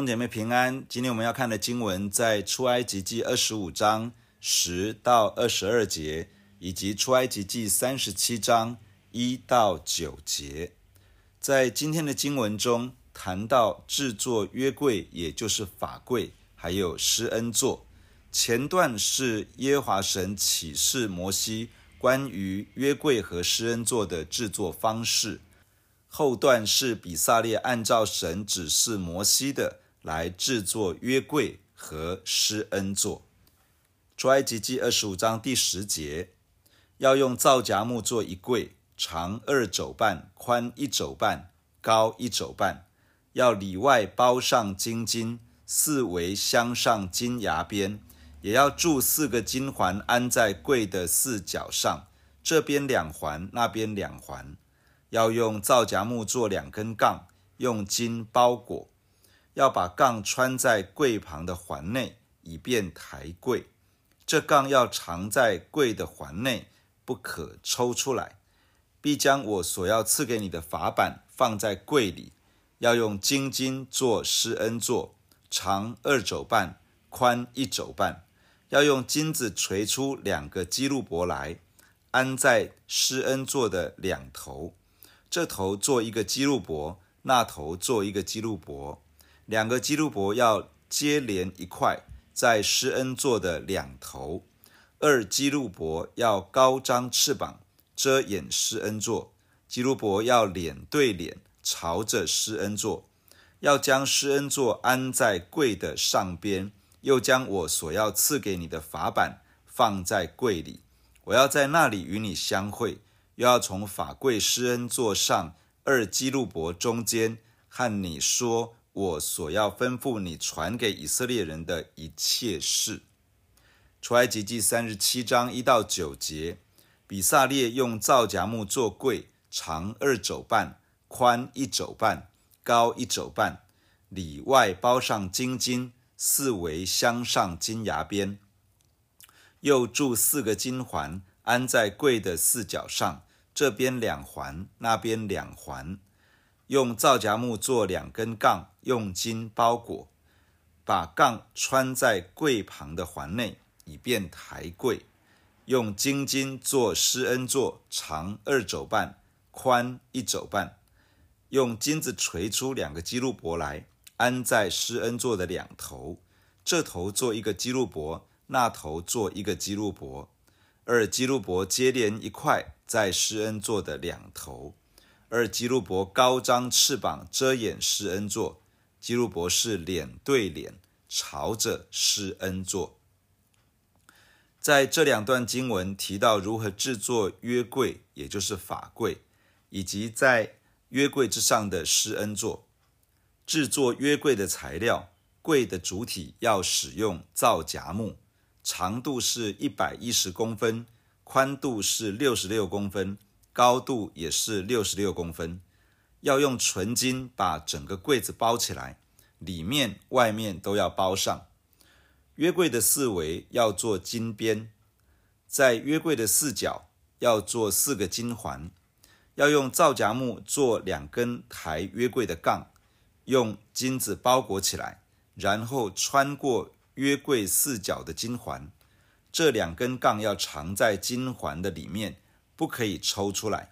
弟姐妹平安，今天我们要看的经文在出埃及记二十五章十到二十二节，以及出埃及记三十七章一到九节。在今天的经文中，谈到制作约柜，也就是法柜，还有施恩座。前段是耶华神启示摩西关于约柜和施恩座的制作方式。后段是比撒列按照神指示摩西的来制作约柜和施恩座。出埃及记二十五章第十节，要用皂荚木做一柜，长二肘半，宽一肘半，高一肘半。要里外包上金金，四围镶上金牙边，也要铸四个金环安在柜的四角上，这边两环，那边两环。要用皂荚木做两根杠，用金包裹。要把杠穿在柜旁的环内，以便抬柜。这杠要藏在柜的环内，不可抽出来。必将我所要赐给你的法板放在柜里。要用金金做施恩座，长二肘半，宽一肘半。要用金子锤出两个基路伯来，安在施恩座的两头。这头做一个基路伯，那头做一个基路伯，两个基路伯要接连一块，在施恩座的两头。二基路伯要高张翅膀，遮掩施恩座。基路伯要脸对脸，朝着施恩座。要将施恩座安在柜的上边，又将我所要赐给你的法版放在柜里。我要在那里与你相会。又要从法柜施恩座上二基路伯中间和你说我所要吩咐你传给以色列人的一切事。出埃及记三十七章一到九节，比撒列用皂荚木做柜，长二肘半，宽一肘半，高一肘半，里外包上金金，四围镶上金牙边，又铸四个金环，安在柜的四角上。这边两环，那边两环，用皂荚木做两根杠，用金包裹，把杠穿在柜旁的环内，以便抬柜。用金金做施恩座，长二肘半，宽一肘半。用金子锤出两个基路伯来，安在施恩座的两头。这头做一个基路伯，那头做一个基路伯。二基路伯接连一块。在施恩座的两头，二基路伯高张翅膀遮掩施恩座，基路伯是脸对脸朝着施恩座。在这两段经文提到如何制作约柜，也就是法柜，以及在约柜之上的施恩座。制作约柜的材料，柜的主体要使用皂荚木，长度是一百一十公分。宽度是六十六公分，高度也是六十六公分。要用纯金把整个柜子包起来，里面外面都要包上。约柜的四围要做金边，在约柜的四角要做四个金环。要用皂荚木做两根抬约柜的杠，用金子包裹起来，然后穿过约柜四角的金环。这两根杠要藏在金环的里面，不可以抽出来。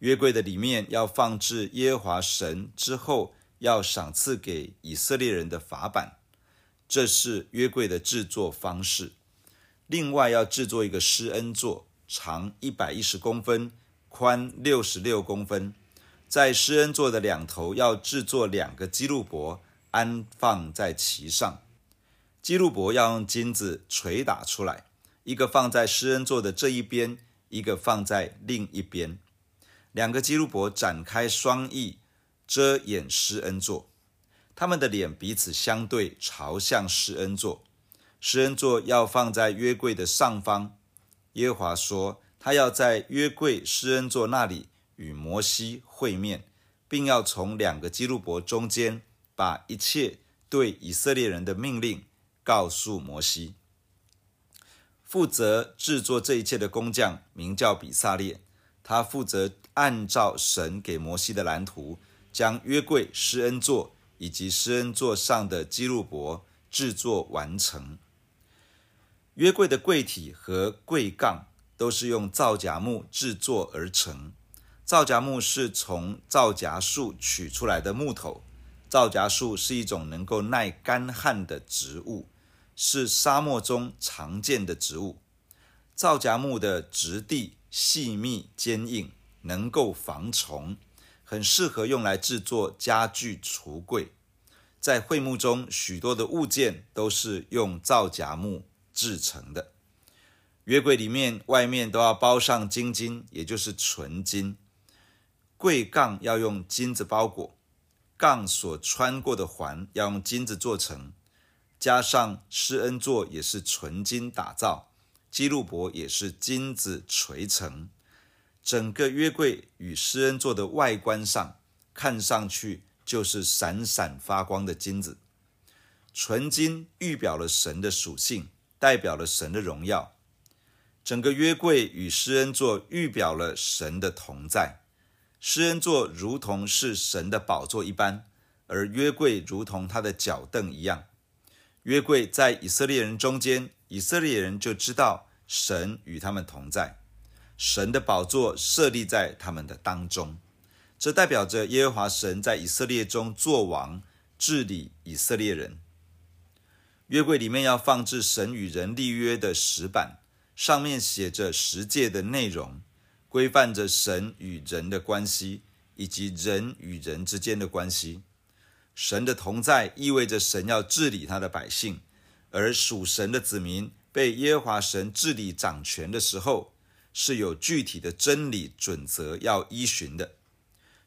约柜的里面要放置耶和华神之后要赏赐给以色列人的法版。这是约柜的制作方式。另外要制作一个施恩座，长一百一十公分，宽六十六公分。在施恩座的两头要制作两个基路伯，安放在其上。基路伯要用金子捶打出来，一个放在施恩座的这一边，一个放在另一边。两个基路伯展开双翼，遮掩施恩座。他们的脸彼此相对，朝向施恩座。施恩座要放在约柜的上方。耶和华说，他要在约柜施恩座那里与摩西会面，并要从两个基路伯中间把一切对以色列人的命令。告诉摩西，负责制作这一切的工匠名叫比撒列，他负责按照神给摩西的蓝图，将约柜、施恩座以及施恩座上的基路伯制作完成。约柜的柜体和柜杠都是用皂荚木制作而成。皂荚木是从皂荚树取出来的木头。皂荚树是一种能够耐干旱的植物，是沙漠中常见的植物。皂荚木的质地细密坚硬，能够防虫，很适合用来制作家具橱柜。在会幕中，许多的物件都是用皂荚木制成的。月柜里面外面都要包上金金，也就是纯金。柜杠要用金子包裹。杠所穿过的环要用金子做成，加上施恩座也是纯金打造，基路伯也是金子锤成。整个约柜与施恩座的外观上，看上去就是闪闪发光的金子。纯金预表了神的属性，代表了神的荣耀。整个约柜与施恩座预表了神的同在。施恩座如同是神的宝座一般，而约柜如同他的脚凳一样。约柜在以色列人中间，以色列人就知道神与他们同在。神的宝座设立在他们的当中，这代表着耶和华神在以色列中作王，治理以色列人。约柜里面要放置神与人立约的石板，上面写着十诫的内容。规范着神与人的关系，以及人与人之间的关系。神的同在意味着神要治理他的百姓，而属神的子民被耶和华神治理掌权的时候，是有具体的真理准则要依循的。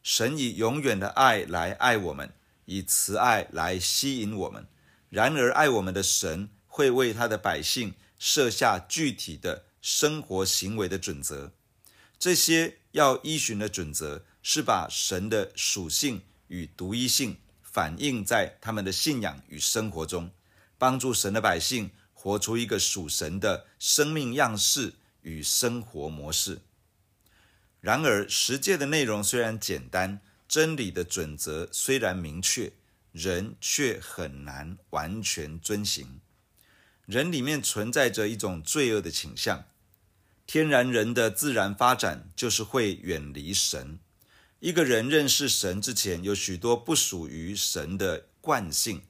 神以永远的爱来爱我们，以慈爱来吸引我们。然而，爱我们的神会为他的百姓设下具体的生活行为的准则。这些要依循的准则，是把神的属性与独一性反映在他们的信仰与生活中，帮助神的百姓活出一个属神的生命样式与生活模式。然而，十诫的内容虽然简单，真理的准则虽然明确，人却很难完全遵行。人里面存在着一种罪恶的倾向。天然人的自然发展就是会远离神。一个人认识神之前，有许多不属于神的惯性，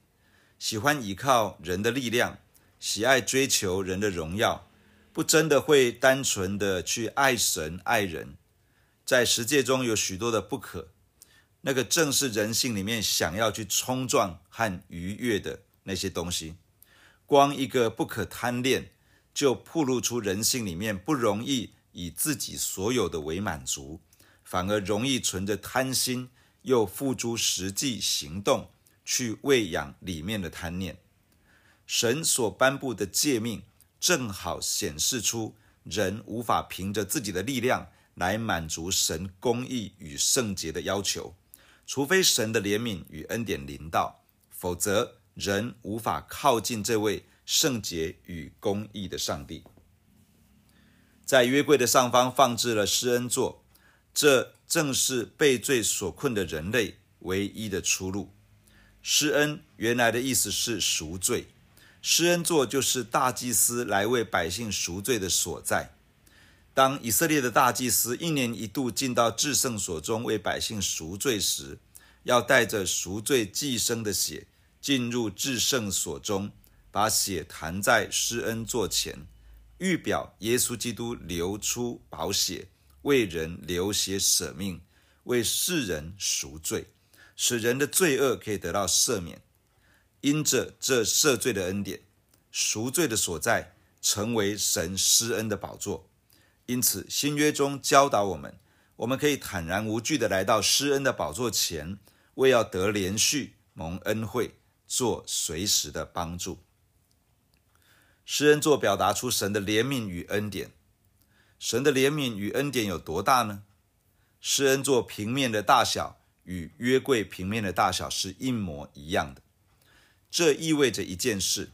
喜欢依靠人的力量，喜爱追求人的荣耀，不真的会单纯的去爱神爱人。在十诫中有许多的不可，那个正是人性里面想要去冲撞和逾越的那些东西。光一个不可贪恋。就暴露出人性里面不容易以自己所有的为满足，反而容易存着贪心，又付诸实际行动去喂养里面的贪念。神所颁布的诫命，正好显示出人无法凭着自己的力量来满足神公义与圣洁的要求，除非神的怜悯与恩典临到，否则人无法靠近这位。圣洁与公义的上帝，在约柜的上方放置了施恩座，这正是被罪所困的人类唯一的出路。施恩原来的意思是赎罪，施恩座就是大祭司来为百姓赎罪的所在。当以色列的大祭司一年一度进到至圣所中为百姓赎罪时，要带着赎罪祭牲的血进入至圣所中。把血弹在施恩座前，预表耶稣基督流出宝血，为人流血舍命，为世人赎罪，使人的罪恶可以得到赦免。因着这赦罪的恩典，赎罪的所在成为神施恩的宝座。因此，新约中教导我们，我们可以坦然无惧地来到施恩的宝座前，为要得连续、蒙恩惠，做随时的帮助。施恩座表达出神的怜悯与恩典。神的怜悯与恩典有多大呢？施恩座平面的大小与约柜平面的大小是一模一样的。这意味着一件事：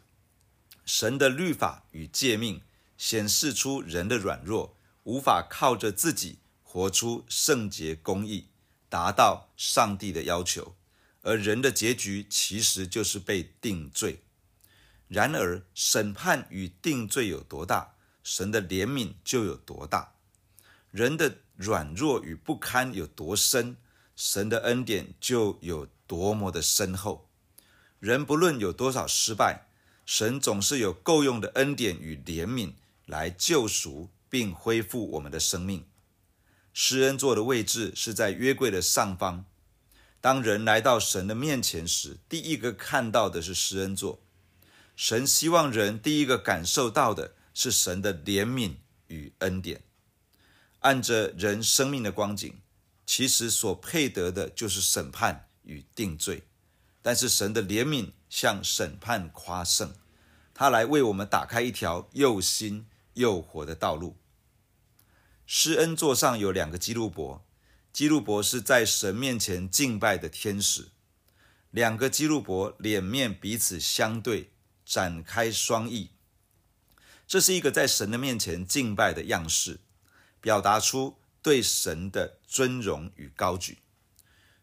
神的律法与诫命显示出人的软弱，无法靠着自己活出圣洁公义，达到上帝的要求。而人的结局其实就是被定罪。然而，审判与定罪有多大，神的怜悯就有多大；人的软弱与不堪有多深，神的恩典就有多么的深厚。人不论有多少失败，神总是有够用的恩典与怜悯来救赎并恢复我们的生命。施恩座的位置是在约柜的上方。当人来到神的面前时，第一个看到的是施恩座。神希望人第一个感受到的是神的怜悯与恩典。按着人生命的光景，其实所配得的就是审判与定罪。但是神的怜悯向审判夸胜，他来为我们打开一条又新又活的道路。施恩座上有两个基路伯，基路伯是在神面前敬拜的天使。两个基路伯脸面彼此相对。展开双翼，这是一个在神的面前敬拜的样式，表达出对神的尊荣与高举。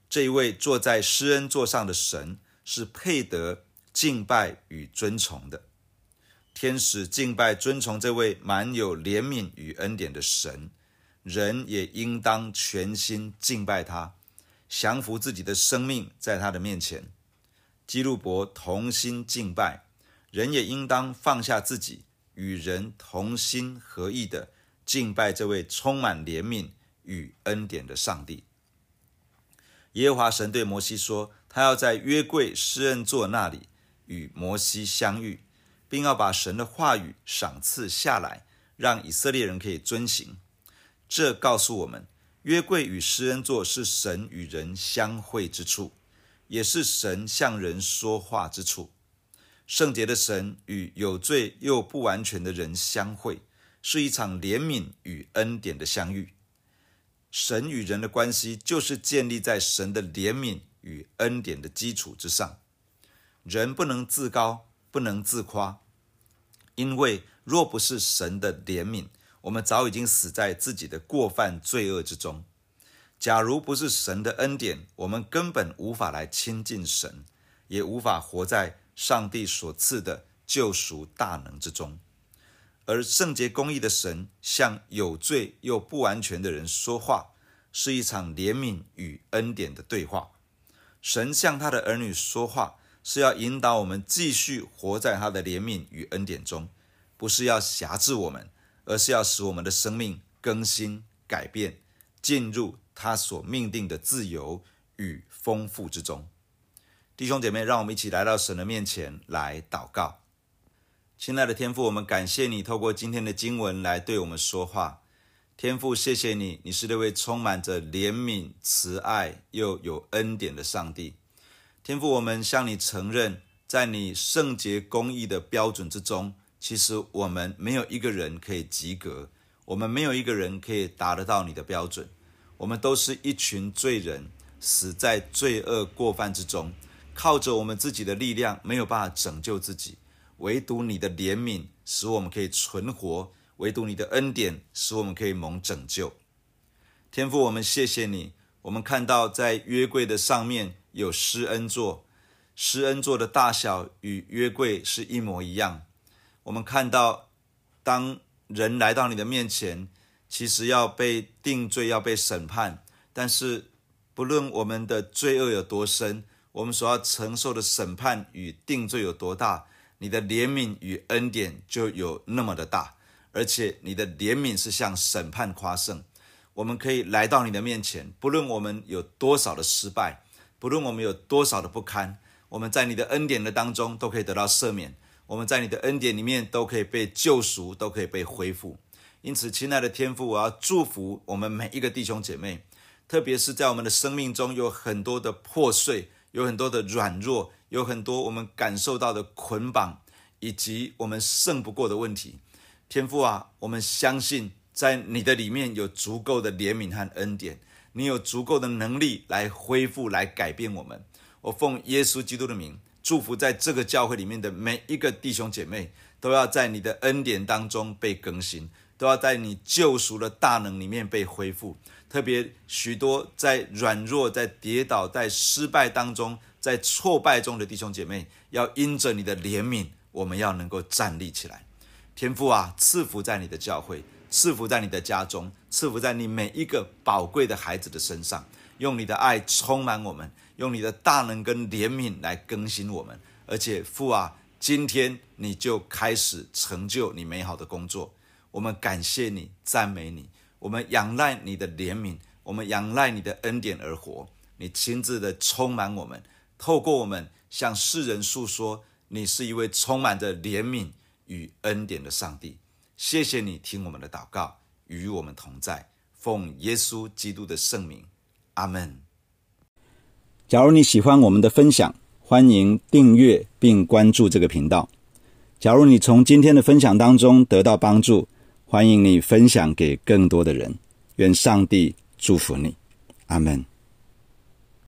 这一位坐在施恩座上的神是配得敬拜与尊崇的。天使敬拜尊崇这位满有怜悯与恩典的神，人也应当全心敬拜他，降服自己的生命在他的面前。基路伯同心敬拜。人也应当放下自己，与人同心合意的敬拜这位充满怜悯与恩典的上帝。耶和华神对摩西说：“他要在约柜施恩座那里与摩西相遇，并要把神的话语赏赐下来，让以色列人可以遵行。”这告诉我们，约柜与施恩座是神与人相会之处，也是神向人说话之处。圣洁的神与有罪又不完全的人相会，是一场怜悯与恩典的相遇。神与人的关系就是建立在神的怜悯与恩典的基础之上。人不能自高，不能自夸，因为若不是神的怜悯，我们早已经死在自己的过犯罪恶之中。假如不是神的恩典，我们根本无法来亲近神，也无法活在上帝所赐的救赎大能之中，而圣洁公义的神向有罪又不完全的人说话，是一场怜悯与恩典的对话。神向他的儿女说话，是要引导我们继续活在他的怜悯与恩典中，不是要辖制我们，而是要使我们的生命更新改变，进入他所命定的自由与丰富之中。弟兄姐妹，让我们一起来到神的面前来祷告。亲爱的天父，我们感谢你透过今天的经文来对我们说话。天父，谢谢你，你是那位充满着怜悯、慈爱又有恩典的上帝。天父，我们向你承认，在你圣洁公义的标准之中，其实我们没有一个人可以及格，我们没有一个人可以达得到你的标准。我们都是一群罪人，死在罪恶过犯之中。靠着我们自己的力量没有办法拯救自己，唯独你的怜悯使我们可以存活，唯独你的恩典使我们可以蒙拯救。天父，我们谢谢你。我们看到在约柜的上面有施恩座，施恩座的大小与约柜是一模一样。我们看到，当人来到你的面前，其实要被定罪，要被审判，但是不论我们的罪恶有多深。我们所要承受的审判与定罪有多大，你的怜悯与恩典就有那么的大，而且你的怜悯是向审判夸胜。我们可以来到你的面前，不论我们有多少的失败，不论我们有多少的不堪，我们在你的恩典的当中都可以得到赦免。我们在你的恩典里面都可以被救赎，都可以被恢复。因此，亲爱的天父，我要祝福我们每一个弟兄姐妹，特别是在我们的生命中有很多的破碎。有很多的软弱，有很多我们感受到的捆绑，以及我们胜不过的问题。天父啊，我们相信在你的里面有足够的怜悯和恩典，你有足够的能力来恢复、来改变我们。我奉耶稣基督的名，祝福在这个教会里面的每一个弟兄姐妹，都要在你的恩典当中被更新，都要在你救赎的大能里面被恢复。特别许多在软弱、在跌倒、在失败当中在挫败中的弟兄姐妹，要因着你的怜悯，我们要能够站立起来。天父啊，赐福在你的教会，赐福在你的家中，赐福在你每一个宝贵的孩子的身上，用你的爱充满我们，用你的大能跟怜悯来更新我们。而且父啊，今天你就开始成就你美好的工作。我们感谢你，赞美你，我们仰赖你的怜悯，我们仰赖你的恩典而活。你亲自的充满我们，透过我们向世人诉说，你是一位充满着怜悯与恩典的上帝。谢谢你听我们的祷告，与我们同在，奉耶稣基督的圣名，阿门。假如你喜欢我们的分享，欢迎订阅并关注这个频道。假如你从今天的分享当中得到帮助，欢迎你分享给更多的人，愿上帝祝福你，阿门。